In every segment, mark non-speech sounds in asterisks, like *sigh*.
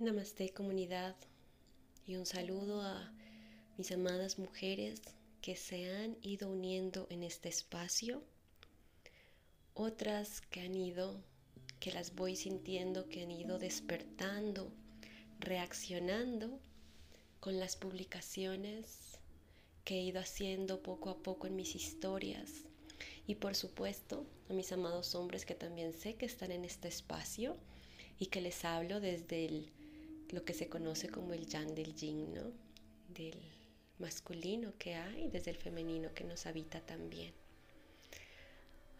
Namaste comunidad y un saludo a mis amadas mujeres que se han ido uniendo en este espacio, otras que han ido, que las voy sintiendo, que han ido despertando, reaccionando con las publicaciones que he ido haciendo poco a poco en mis historias. Y por supuesto a mis amados hombres que también sé que están en este espacio y que les hablo desde el lo que se conoce como el yang del yin, ¿no? Del masculino que hay, desde el femenino que nos habita también.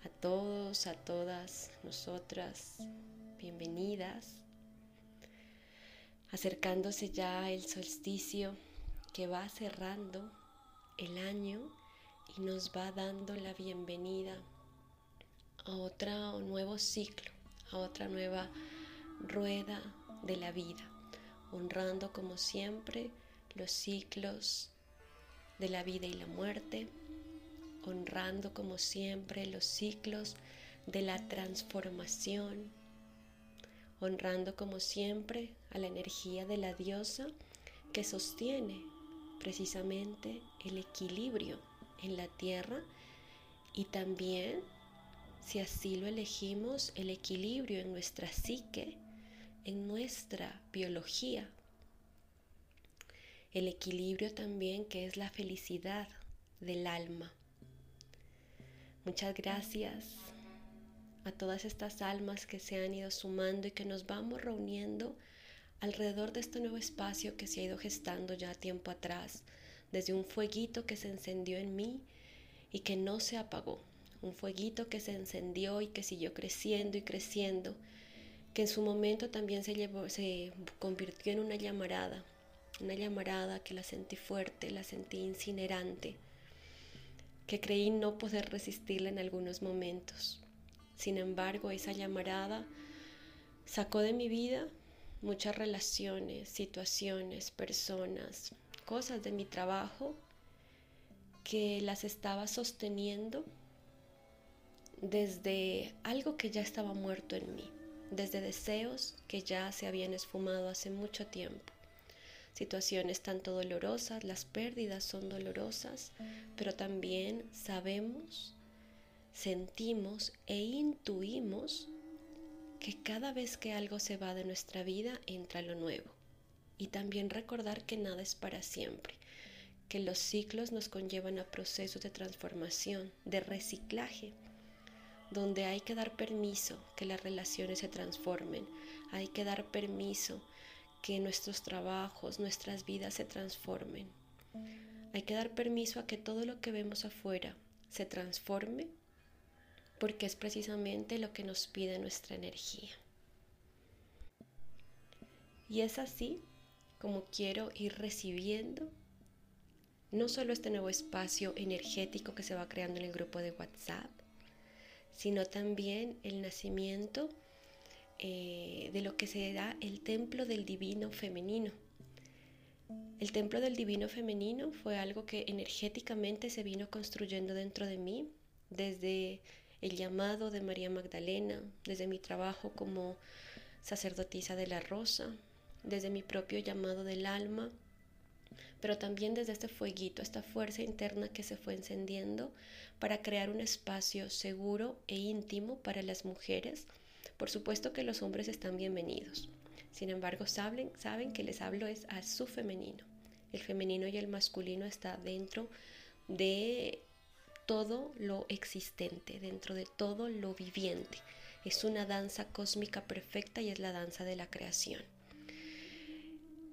A todos, a todas nosotras, bienvenidas. Acercándose ya el solsticio que va cerrando el año y nos va dando la bienvenida a otro nuevo ciclo, a otra nueva rueda de la vida honrando como siempre los ciclos de la vida y la muerte, honrando como siempre los ciclos de la transformación, honrando como siempre a la energía de la diosa que sostiene precisamente el equilibrio en la tierra y también, si así lo elegimos, el equilibrio en nuestra psique en nuestra biología. El equilibrio también que es la felicidad del alma. Muchas gracias a todas estas almas que se han ido sumando y que nos vamos reuniendo alrededor de este nuevo espacio que se ha ido gestando ya tiempo atrás, desde un fueguito que se encendió en mí y que no se apagó, un fueguito que se encendió y que siguió creciendo y creciendo que en su momento también se, llevó, se convirtió en una llamarada, una llamarada que la sentí fuerte, la sentí incinerante, que creí no poder resistirla en algunos momentos. Sin embargo, esa llamarada sacó de mi vida muchas relaciones, situaciones, personas, cosas de mi trabajo que las estaba sosteniendo desde algo que ya estaba muerto en mí desde deseos que ya se habían esfumado hace mucho tiempo. Situaciones tanto dolorosas, las pérdidas son dolorosas, pero también sabemos, sentimos e intuimos que cada vez que algo se va de nuestra vida entra lo nuevo. Y también recordar que nada es para siempre, que los ciclos nos conllevan a procesos de transformación, de reciclaje donde hay que dar permiso que las relaciones se transformen, hay que dar permiso que nuestros trabajos, nuestras vidas se transformen. Hay que dar permiso a que todo lo que vemos afuera se transforme porque es precisamente lo que nos pide nuestra energía. Y es así como quiero ir recibiendo no solo este nuevo espacio energético que se va creando en el grupo de WhatsApp, sino también el nacimiento eh, de lo que será el templo del divino femenino. El templo del divino femenino fue algo que energéticamente se vino construyendo dentro de mí desde el llamado de María Magdalena, desde mi trabajo como sacerdotisa de la rosa, desde mi propio llamado del alma, pero también desde este fueguito, esta fuerza interna que se fue encendiendo para crear un espacio seguro e íntimo para las mujeres. Por supuesto que los hombres están bienvenidos. Sin embargo, saben, saben que les hablo es a su femenino. El femenino y el masculino está dentro de todo lo existente, dentro de todo lo viviente. Es una danza cósmica perfecta y es la danza de la creación.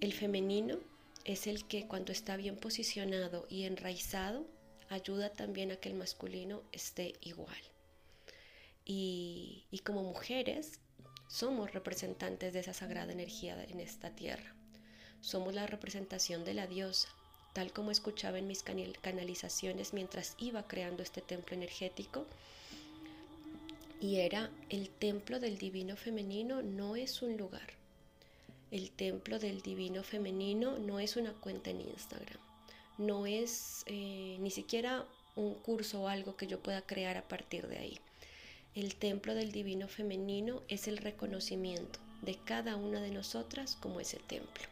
El femenino es el que cuando está bien posicionado y enraizado, ayuda también a que el masculino esté igual. Y, como mujeres, somos representantes de esa sagrada energía en esta tierra. Somos la representación de la diosa, tal como escuchaba en mis canalizaciones mientras iba creando este templo energético. Y era el templo del divino femenino, no es un lugar, el templo del divino femenino no es una cuenta en Instagram, no es eh, ni siquiera un curso o algo que yo pueda crear a partir de ahí. El templo del divino femenino es el reconocimiento de cada una de nosotras como ese templo.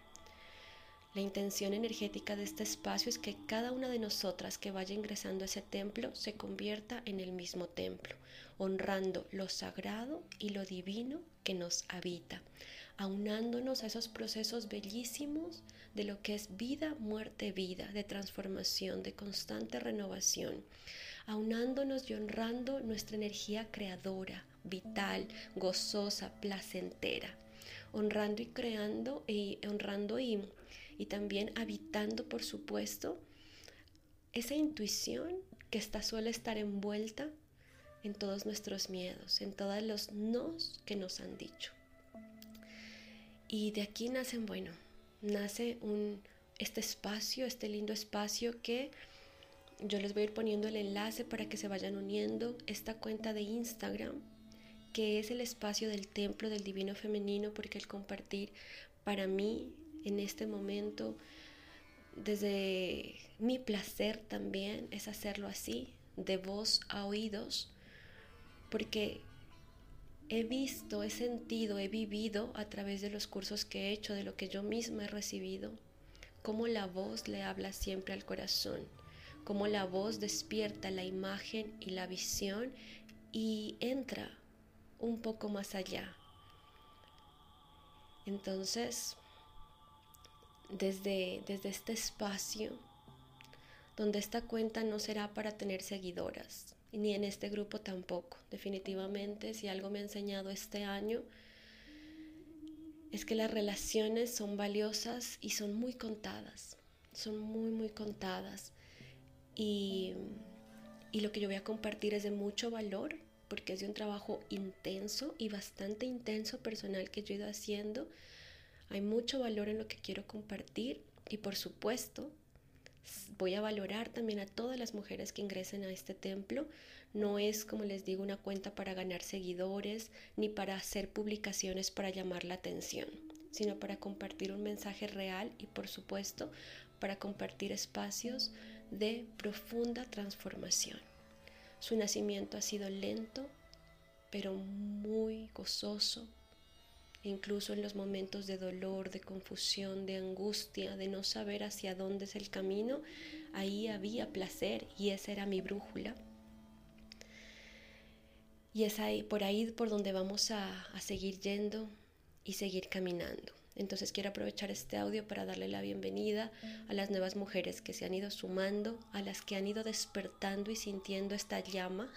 La intención energética de este espacio es que cada una de nosotras que vaya ingresando a ese templo se convierta en el mismo templo, honrando lo sagrado y lo divino que nos habita, aunándonos a esos procesos bellísimos de lo que es vida, muerte, vida, de transformación, de constante renovación, aunándonos y honrando nuestra energía creadora, vital, gozosa, placentera, honrando y creando y honrando y y también habitando, por supuesto, esa intuición que está, suele estar envuelta en todos nuestros miedos, en todos los nos que nos han dicho. Y de aquí nacen, bueno, nace un, este espacio, este lindo espacio que yo les voy a ir poniendo el enlace para que se vayan uniendo. Esta cuenta de Instagram, que es el espacio del templo del divino femenino, porque el compartir para mí en este momento, desde mi placer también es hacerlo así, de voz a oídos, porque he visto, he sentido, he vivido a través de los cursos que he hecho, de lo que yo misma he recibido, cómo la voz le habla siempre al corazón, cómo la voz despierta la imagen y la visión y entra un poco más allá. Entonces, desde, desde este espacio donde esta cuenta no será para tener seguidoras, ni en este grupo tampoco. Definitivamente, si algo me ha enseñado este año, es que las relaciones son valiosas y son muy contadas, son muy, muy contadas. Y, y lo que yo voy a compartir es de mucho valor, porque es de un trabajo intenso y bastante intenso personal que yo he ido haciendo hay mucho valor en lo que quiero compartir y por supuesto voy a valorar también a todas las mujeres que ingresen a este templo. No es, como les digo, una cuenta para ganar seguidores ni para hacer publicaciones para llamar la atención, sino para compartir un mensaje real y por supuesto para compartir espacios de profunda transformación. Su nacimiento ha sido lento, pero muy gozoso, incluso en los momentos de dolor, de confusión, de angustia, de no saber hacia dónde es el camino, ahí había placer y esa era mi brújula. Y es ahí, por ahí por donde vamos a, a seguir yendo y seguir caminando. Entonces quiero aprovechar este audio para darle la bienvenida a las nuevas mujeres que se han ido sumando, a las que han ido despertando y sintiendo esta llama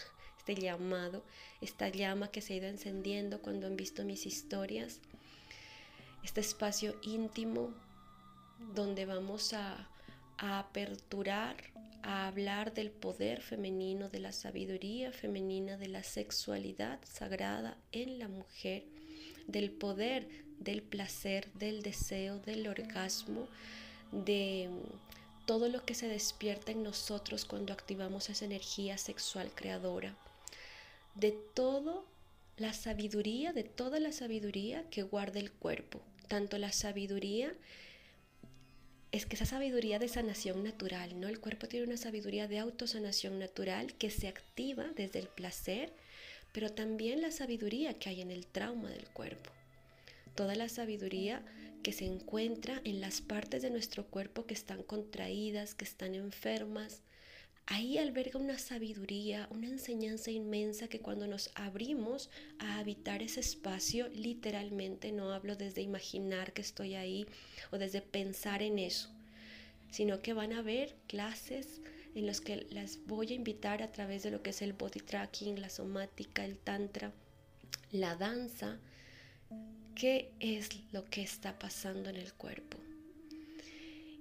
este llamado, esta llama que se ha ido encendiendo cuando han visto mis historias, este espacio íntimo donde vamos a, a aperturar, a hablar del poder femenino, de la sabiduría femenina, de la sexualidad sagrada en la mujer, del poder, del placer, del deseo, del orgasmo, de todo lo que se despierta en nosotros cuando activamos esa energía sexual creadora de toda la sabiduría, de toda la sabiduría que guarda el cuerpo. Tanto la sabiduría, es que esa sabiduría de sanación natural, ¿no? El cuerpo tiene una sabiduría de autosanación natural que se activa desde el placer, pero también la sabiduría que hay en el trauma del cuerpo. Toda la sabiduría que se encuentra en las partes de nuestro cuerpo que están contraídas, que están enfermas, Ahí alberga una sabiduría, una enseñanza inmensa que cuando nos abrimos a habitar ese espacio, literalmente no hablo desde imaginar que estoy ahí o desde pensar en eso, sino que van a haber clases en las que las voy a invitar a través de lo que es el body tracking, la somática, el tantra, la danza, qué es lo que está pasando en el cuerpo.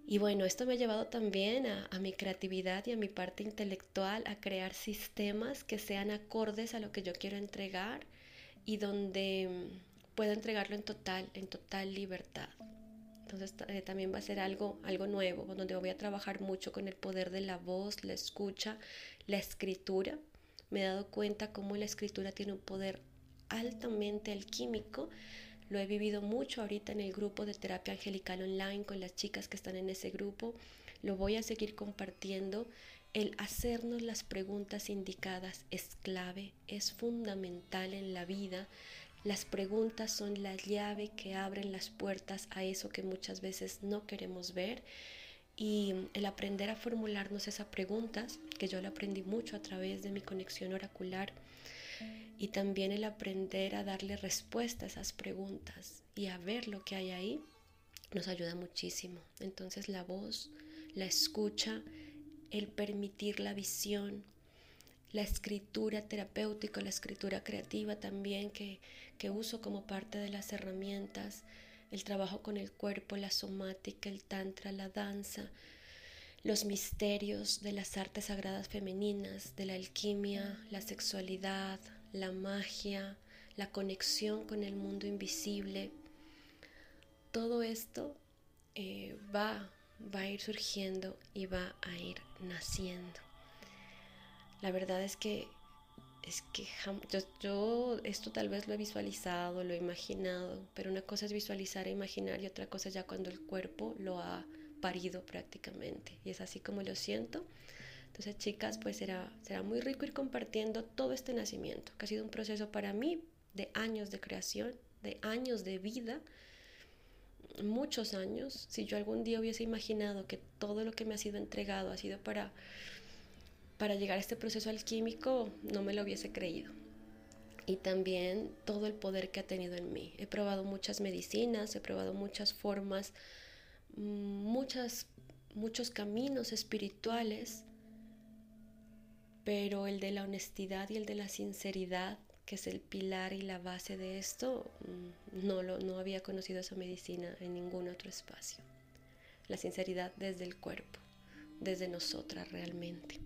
Y bueno, esto me ha llevado también a, mi creatividad y a mi parte intelectual, a crear sistemas que sean acordes a lo que yo quiero entregar y donde mm, pueda entregarlo en total, en total libertad. Entonces eh, también va a ser algo, algo nuevo, donde voy a trabajar mucho con el poder de la voz, la escucha, la escritura. Me he dado cuenta cómo la escritura tiene un poder altamente alquímico lo he vivido mucho ahorita en el grupo de terapia angelical online con las chicas que están en ese grupo. Lo voy a seguir compartiendo. El hacernos las preguntas indicadas es clave, es fundamental en la vida. Las preguntas son la llave que abren las puertas a eso que muchas veces no queremos ver y el aprender a formularnos esas preguntas, que yo lo aprendí mucho a través de mi conexión oracular, y también el aprender a darle respuesta a esas preguntas y a ver lo que hay ahí, nos ayuda muchísimo. Entonces la voz, la escucha, el permitir la visión, la escritura terapéutica, la escritura creativa también que, que uso como parte de las herramientas, el trabajo con el cuerpo, la somática, el tantra, la danza, los misterios de las artes sagradas femeninas, de la alquimia, la sexualidad, la magia, la conexión con el mundo invisible. Todo esto eh, va, va a ir surgiendo y va a ir naciendo. La verdad es que es que yo, esto tal vez lo he visualizado, lo he imaginado, pero una cosa es visualizar e imaginar y otra cosa ya cuando el cuerpo lo ha parido prácticamente. Y es así como lo siento. Entonces, chicas, pues será, será muy rico ir compartiendo todo este nacimiento, que ha sido un proceso para mí de años de creación, de años de vida, muchos años. Si yo algún día hubiese imaginado que todo lo que me ha sido entregado ha sido para para llegar a este proceso alquímico no me lo hubiese creído. Y también todo el poder que ha tenido en mí. He probado muchas medicinas, he probado muchas formas, muchas, muchos caminos espirituales, pero el de la honestidad y el de la sinceridad, que es el pilar y la base de esto, mm, no, lo, no había conocido esa medicina en ningún otro espacio. La sinceridad desde el cuerpo, desde nosotras realmente.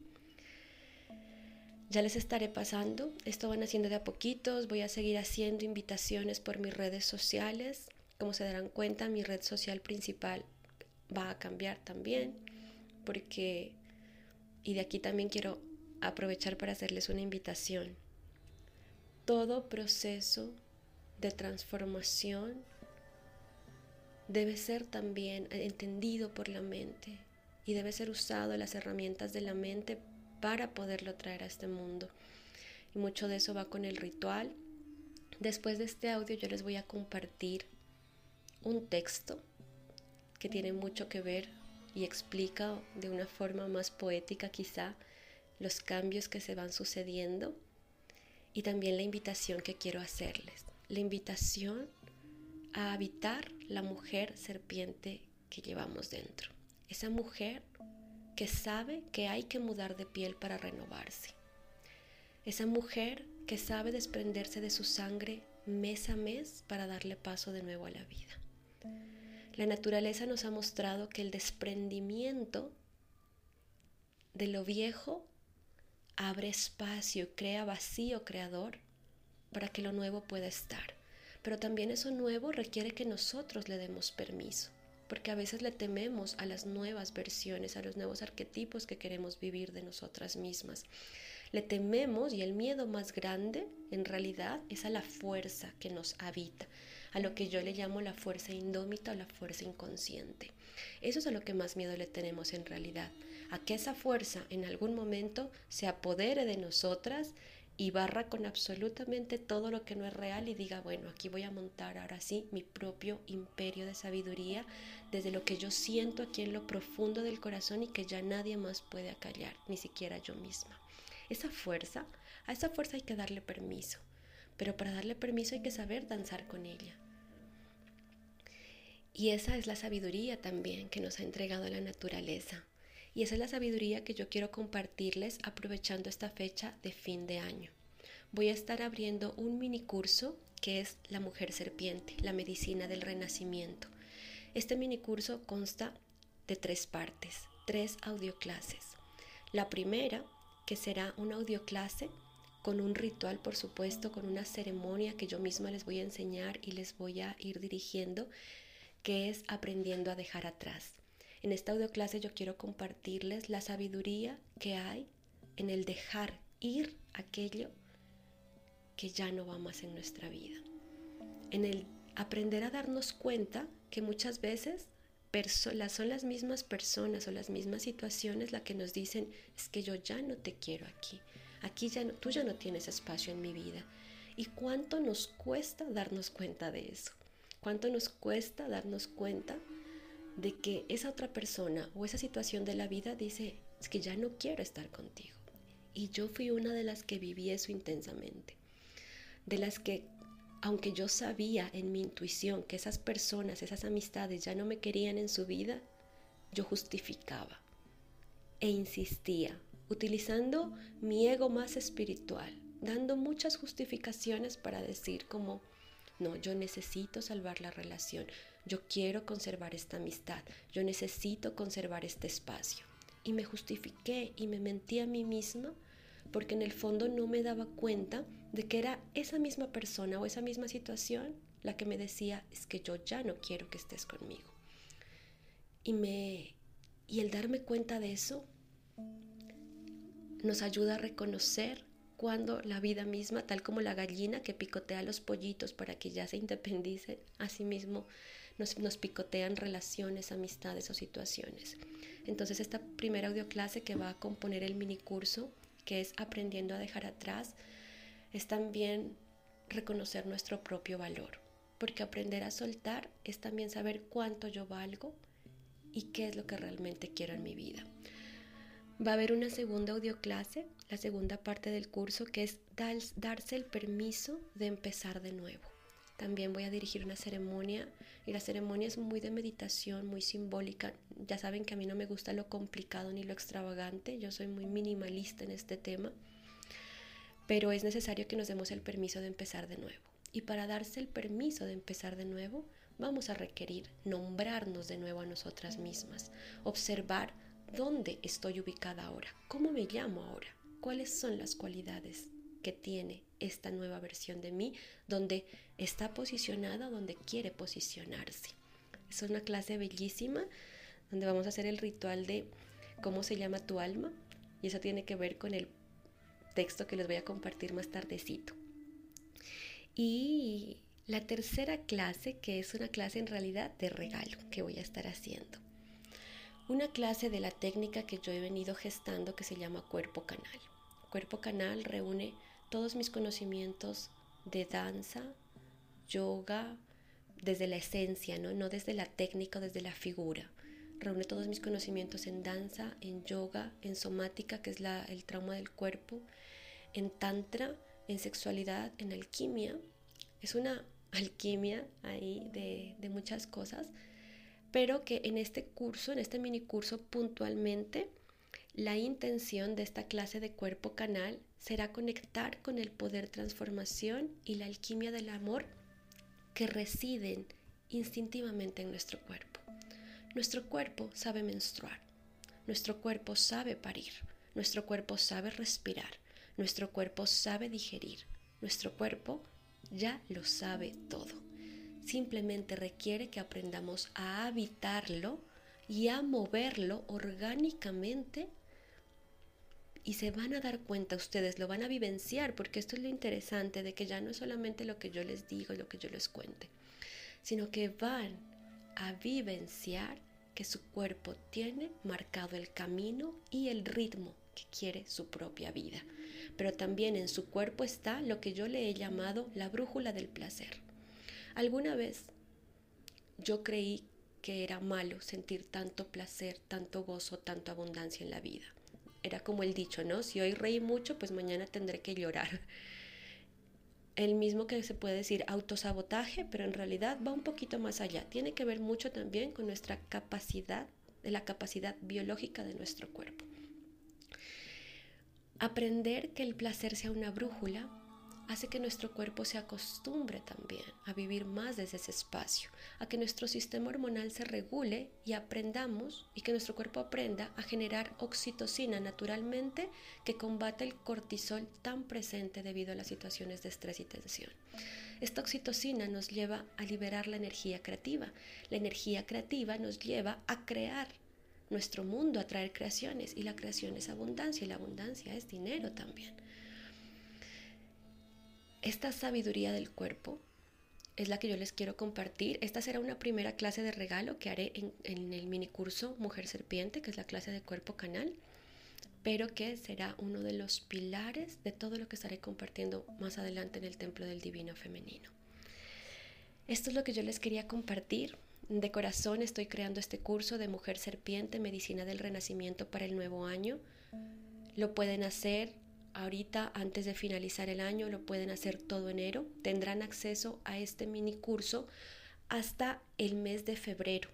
Ya les estaré pasando, esto van haciendo de a poquitos, voy a seguir haciendo invitaciones por mis redes sociales. Como se darán cuenta, mi red social principal va a cambiar también, porque, y de aquí también quiero aprovechar para hacerles una invitación. Todo proceso de transformación debe ser también entendido por la mente y debe ser usado las herramientas de la mente para poderlo traer a este mundo. Y mucho de eso va con el ritual. Después de este audio yo les voy a compartir un texto que tiene mucho que ver y explica de una forma más poética quizá los cambios que se van sucediendo y también la invitación que quiero hacerles. La invitación a habitar la mujer serpiente que llevamos dentro. Esa mujer que sabe que hay que mudar de piel para renovarse. Esa mujer que sabe desprenderse de su sangre mes a mes para darle paso de nuevo a la vida. La naturaleza nos ha mostrado que el desprendimiento de lo viejo abre espacio, crea vacío creador para que lo nuevo pueda estar. Pero también eso nuevo requiere que nosotros le demos permiso porque a veces le tememos a las nuevas versiones, a los nuevos arquetipos que queremos vivir de nosotras mismas. Le tememos y el miedo más grande en realidad es a la fuerza que nos habita, a lo que yo le llamo la fuerza indómita o la fuerza inconsciente. Eso es a lo que más miedo le tenemos en realidad, a que esa fuerza en algún momento se apodere de nosotras y barra con absolutamente todo lo que no es real y diga, bueno, aquí voy a montar ahora sí mi propio imperio de sabiduría desde lo que yo siento aquí en lo profundo del corazón y que ya nadie más puede acallar, ni siquiera yo misma. Esa fuerza, a esa fuerza hay que darle permiso, pero para darle permiso hay que saber danzar con ella. Y esa es la sabiduría también que nos ha entregado la naturaleza. Y esa es la sabiduría que yo quiero compartirles aprovechando esta fecha de fin de año. Voy a estar abriendo un mini curso que es La Mujer Serpiente, la medicina del renacimiento. Este mini curso consta de tres partes, tres audioclases. La primera, que será una audioclase con un ritual, por supuesto, con una ceremonia que yo misma les voy a enseñar y les voy a ir dirigiendo, que es aprendiendo a dejar atrás. En esta audioclase yo quiero compartirles la sabiduría que hay en el dejar ir aquello que ya no va más en nuestra vida. En el aprender a darnos cuenta que muchas veces son las mismas personas o las mismas situaciones las que nos dicen es que yo ya no te quiero aquí, aquí ya no, tú ya no tienes espacio en mi vida. ¿Y cuánto nos cuesta darnos cuenta de eso? ¿Cuánto nos cuesta darnos cuenta de que esa otra persona o esa situación de la vida dice, es que ya no quiero estar contigo? Y yo fui una de las que viví eso intensamente. De las que, aunque yo sabía en mi intuición que esas personas, esas amistades ya no me querían en su vida, yo justificaba e insistía, utilizando mi ego más espiritual, dando muchas justificaciones para decir como, no, yo necesito salvar la relación, yo quiero conservar esta amistad, yo necesito conservar este espacio. Y me justifiqué y me mentí a mí misma porque en el fondo no me daba cuenta de que era esa misma persona o esa misma situación la que me decía, es que yo ya no quiero que estés conmigo. Y, me, y el darme cuenta de eso nos ayuda a reconocer cuando la vida misma, tal como la gallina que picotea a los pollitos para que ya se independicen, asimismo nos, nos picotean relaciones, amistades o situaciones. Entonces esta primera audioclase que va a componer el mini curso, que es aprendiendo a dejar atrás, es también reconocer nuestro propio valor, porque aprender a soltar es también saber cuánto yo valgo y qué es lo que realmente quiero en mi vida. Va a haber una segunda audioclase, la segunda parte del curso, que es darse el permiso de empezar de nuevo. También voy a dirigir una ceremonia y la ceremonia es muy de meditación, muy simbólica. Ya saben que a mí no me gusta lo complicado ni lo extravagante, yo soy muy minimalista en este tema, pero es necesario que nos demos el permiso de empezar de nuevo. Y para darse el permiso de empezar de nuevo, vamos a requerir nombrarnos de nuevo a nosotras mismas, observar ¿Dónde estoy ubicada ahora? ¿Cómo me llamo ahora? ¿Cuáles son las cualidades que tiene esta nueva versión de mí donde está posicionada, donde quiere posicionarse? Es una clase bellísima donde vamos a hacer el ritual de cómo se llama tu alma y eso tiene que ver con el texto que les voy a compartir más tardecito. Y la tercera clase, que es una clase en realidad de regalo que voy a estar haciendo una clase de la técnica que yo he venido gestando que se llama cuerpo canal. Cuerpo canal reúne todos mis conocimientos de danza, yoga, desde la esencia, ¿no? no desde la técnica desde la figura. Reúne todos mis conocimientos en danza, en yoga, en somática, que es el trauma del cuerpo, en tantra, en sexualidad, en alquimia. Es una *laughs* alquimia ahí de muchas cosas pero que en este curso, en este mini curso puntualmente, la intención de esta clase de cuerpo canal será conectar con el poder transformación y la alquimia del amor que residen instintivamente en nuestro cuerpo. Nuestro cuerpo sabe menstruar, nuestro cuerpo sabe parir, nuestro cuerpo sabe respirar, nuestro cuerpo sabe digerir, nuestro cuerpo ya lo sabe todo. Simplemente requiere que aprendamos a habitarlo y a moverlo orgánicamente y se van a dar cuenta ustedes, lo van a vivenciar, porque esto es lo interesante de que ya no es solamente lo que yo les digo, lo que yo les cuente, sino que van a vivenciar que su cuerpo tiene marcado el camino y el ritmo que quiere su propia vida. Pero también en su cuerpo está lo que yo le he llamado la brújula del placer. Alguna vez yo creí que era malo sentir tanto placer, tanto gozo, tanto abundancia en la vida. Era como el dicho, ¿no? Si hoy reí mucho, pues mañana tendré que llorar. *laughs* El mismo que se puede decir autosabotaje, pero en realidad va un poquito más allá. Tiene que ver mucho también con nuestra capacidad, de la capacidad biológica de nuestro cuerpo. Aprender que el placer sea una brújula hace que nuestro cuerpo se acostumbre también a vivir más desde ese espacio, a que nuestro sistema hormonal se regule y aprendamos y que nuestro cuerpo aprenda a generar oxitocina naturalmente que combate el cortisol tan presente debido a las situaciones de estrés y tensión. Esta oxitocina nos lleva a liberar la energía creativa. La energía creativa nos lleva a crear nuestro mundo, a traer creaciones y la creación es abundancia y la abundancia es dinero también. Esta sabiduría del cuerpo es la que yo les quiero compartir. Esta será una primera clase de regalo que haré en, el mini curso Mujer Serpiente, que es la clase de cuerpo canal. pero que será uno de los pilares de todo lo que estaré compartiendo más adelante en el Templo del Divino Femenino. Esto es lo que yo les quería compartir. De corazón estoy creando este curso de Mujer Serpiente, Medicina del Renacimiento para el nuevo año. Lo pueden hacer ahorita antes de finalizar el año, lo pueden hacer todo enero. Tendrán acceso a este mini curso hasta el mes de febrero.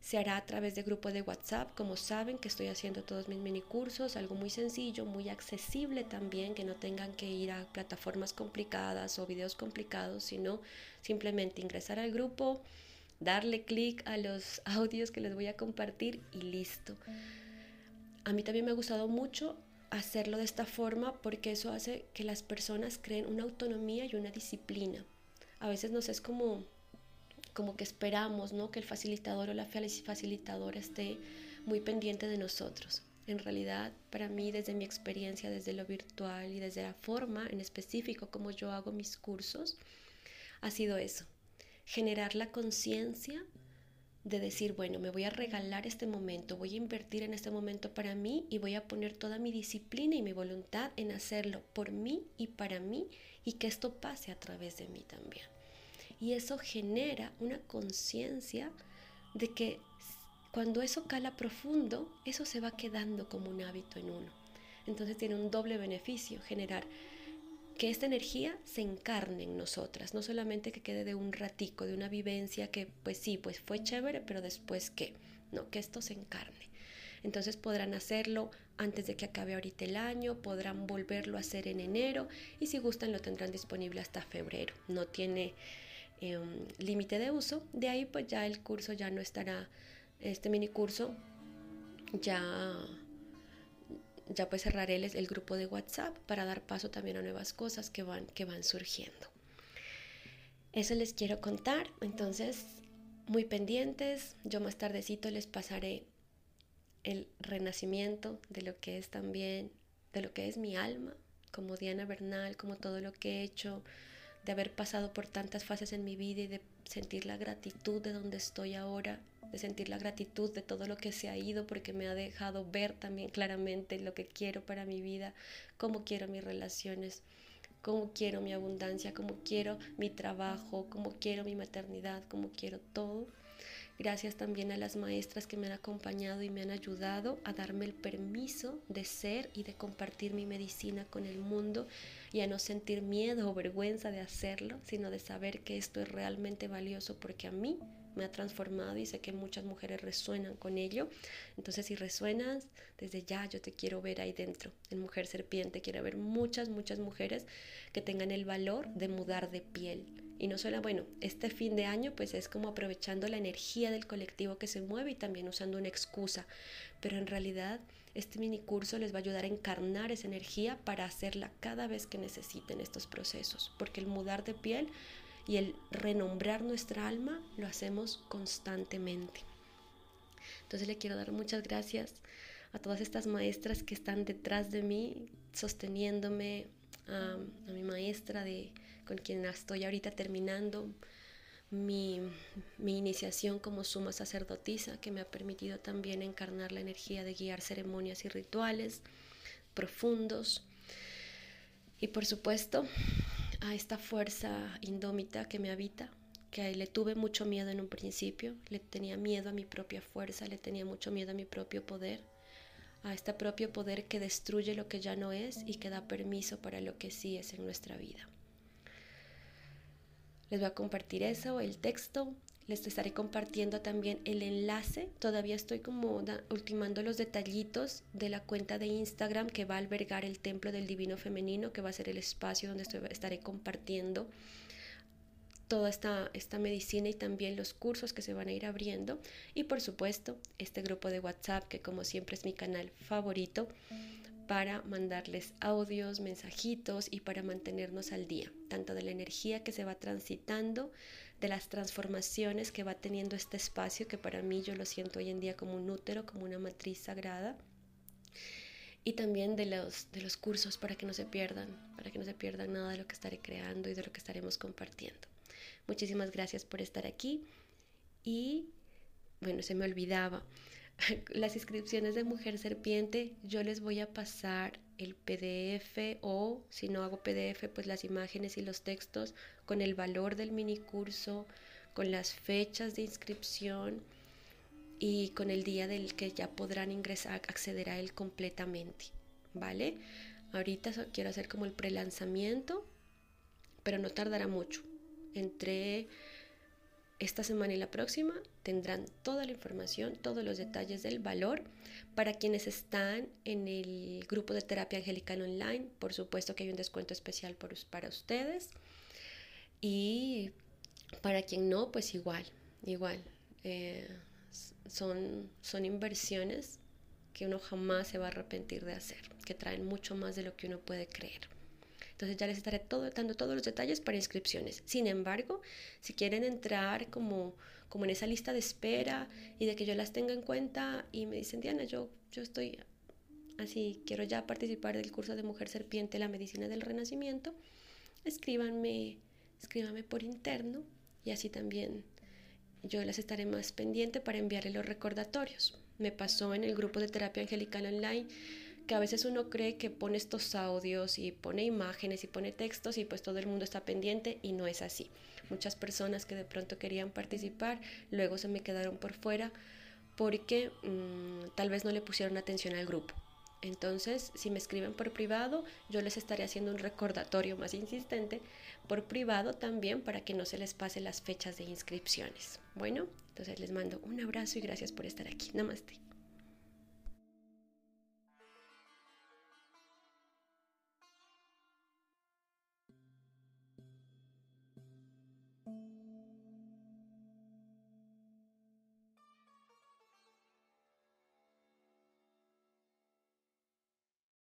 Se hará a través de grupo de WhatsApp, como saben que estoy haciendo todos mis mini cursos, algo muy sencillo, muy accesible también, que no tengan que ir a plataformas complicadas o videos complicados, sino simplemente ingresar al grupo, darle clic a los *laughs* audios que les voy a compartir y listo. A mí también me ha gustado mucho hacerlo de esta forma porque eso hace que las personas creen una autonomía y una disciplina. A veces nos es como como que esperamos, ¿no? Que el facilitador o la facilitadora esté muy pendiente de nosotros. En realidad, para mí, desde mi experiencia, desde lo virtual y desde la forma en específico como yo hago mis cursos, ha sido eso, generar la conciencia de decir, bueno, me voy a regalar este momento, voy a invertir en este momento para mí y voy a poner toda mi disciplina y mi voluntad en hacerlo por mí y para mí y que esto pase a través de mí también. Y eso genera una conciencia de que cuando eso cala profundo, eso se va quedando como un hábito en uno. Entonces tiene un doble beneficio, generar que esta energía se encarne en nosotras, no solamente que quede de un ratico, de una vivencia que pues sí, pues fue chévere, pero después qué, no, que esto se encarne. Entonces podrán hacerlo antes de que acabe ahorita el año, podrán volverlo a hacer en enero y si gustan lo tendrán disponible hasta febrero. No tiene Em, límite de uso. De ahí pues ya el curso ya no estará, este mini curso ya, ya pues cerraré el, el grupo de WhatsApp para dar paso también a nuevas cosas que van, que van surgiendo. Eso les quiero contar, entonces muy pendientes, yo más tardecito les pasaré el renacimiento de lo que es también, de lo que es mi alma, como Diana Bernal, como todo lo que he hecho, de haber pasado por tantas fases en mi vida y de sentir la gratitud de donde estoy ahora, de sentir la gratitud de todo lo que se ha ido porque me ha dejado ver también claramente lo que quiero para mi vida, cómo quiero mis relaciones, cómo quiero mi abundancia, cómo quiero mi trabajo, cómo quiero mi maternidad, cómo quiero todo. Gracias también a las maestras que me han acompañado y me han ayudado a darme el permiso de ser y de compartir mi medicina con el mundo y a no sentir miedo o vergüenza de hacerlo, sino de saber que esto es realmente valioso porque a mí me ha transformado y sé que muchas mujeres resuenan con ello. Entonces, si resuenas, desde ya yo te quiero ver ahí dentro, en Mujer Serpiente. Quiero ver muchas, muchas mujeres que tengan el valor de mudar de piel, y no solo, bueno, este fin de año pues es como aprovechando la energía del colectivo que se mueve y también usando una excusa. Pero en realidad este mini curso les va a ayudar a encarnar esa energía para hacerla cada vez que necesiten estos procesos. Porque el mudar de piel y el renombrar nuestra alma lo hacemos constantemente. Entonces le quiero dar muchas gracias a todas estas maestras que están detrás de mí, sosteniéndome, a mi maestra de con quien estoy ahorita terminando mi, iniciación como suma sacerdotisa, que me ha permitido también encarnar la energía de guiar ceremonias y rituales profundos. Y por supuesto, a esta fuerza indómita que me habita, que le tuve mucho miedo en un principio, le tenía miedo a mi propia fuerza, le tenía mucho miedo a mi propio poder, a este propio poder que destruye lo que ya no es y que da permiso para lo que sí es en nuestra vida. Les voy a compartir eso, el texto. Les estaré compartiendo también el enlace. Todavía estoy como ultimando los detallitos de la cuenta de Instagram que va a albergar el Templo del Divino Femenino, que va a ser el espacio donde estaré compartiendo toda esta, esta medicina y también los cursos que se van a ir abriendo. Y por supuesto, este grupo de WhatsApp, que como siempre es mi canal favorito para mandarles audios, mensajitos y para mantenernos al día, tanto de la energía que se va transitando, de las transformaciones que va teniendo este espacio, que para mí yo lo siento hoy en día como un útero, como una matriz sagrada, y también de los, de los cursos para que no se pierdan, para que no se pierdan nada de lo que estaré creando y de lo que estaremos compartiendo. Muchísimas gracias por estar aquí y, bueno, se me olvidaba. *laughs* las inscripciones de Mujer Serpiente, yo les voy a pasar el PDF o si no hago PDF, pues las imágenes y los textos con el valor del mini curso, con las fechas de inscripción y con el día del que ya podrán ingresar, acceder a él completamente, ¿vale? Ahorita quiero hacer como el prelanzamiento, pero no tardará mucho. Entre esta semana y la próxima tendrán toda la información, todos los detalles del valor. Para quienes están en el grupo de terapia angelical online, por supuesto que hay un descuento especial para ustedes. Y para quien no, pues igual, igual. Eh, son, son inversiones que uno jamás se va a arrepentir de hacer, que traen mucho más de lo que uno puede creer. Entonces ya les estaré todo, dando todos los detalles para inscripciones. Sin embargo, si quieren entrar como, como en esa lista de espera y de que yo las tenga en cuenta y me dicen, Diana, yo, yo estoy así, quiero ya participar del curso de Mujer Serpiente, la medicina del renacimiento, escríbanme, escríbanme por interno y así también yo las estaré más pendiente para enviarle los recordatorios. Me pasó en el grupo de terapia angelical online que a veces uno cree que pone estos audios y pone imágenes y pone textos y pues todo el mundo está pendiente y no es así. Muchas personas que de pronto querían participar luego se me quedaron por fuera porque mm, tal vez no le pusieron atención al grupo. Entonces, si me escriben por privado, yo les estaré haciendo un recordatorio más insistente por privado también para que no se les pase las fechas de inscripciones. Bueno, entonces les mando un abrazo y gracias por estar aquí. Namaste.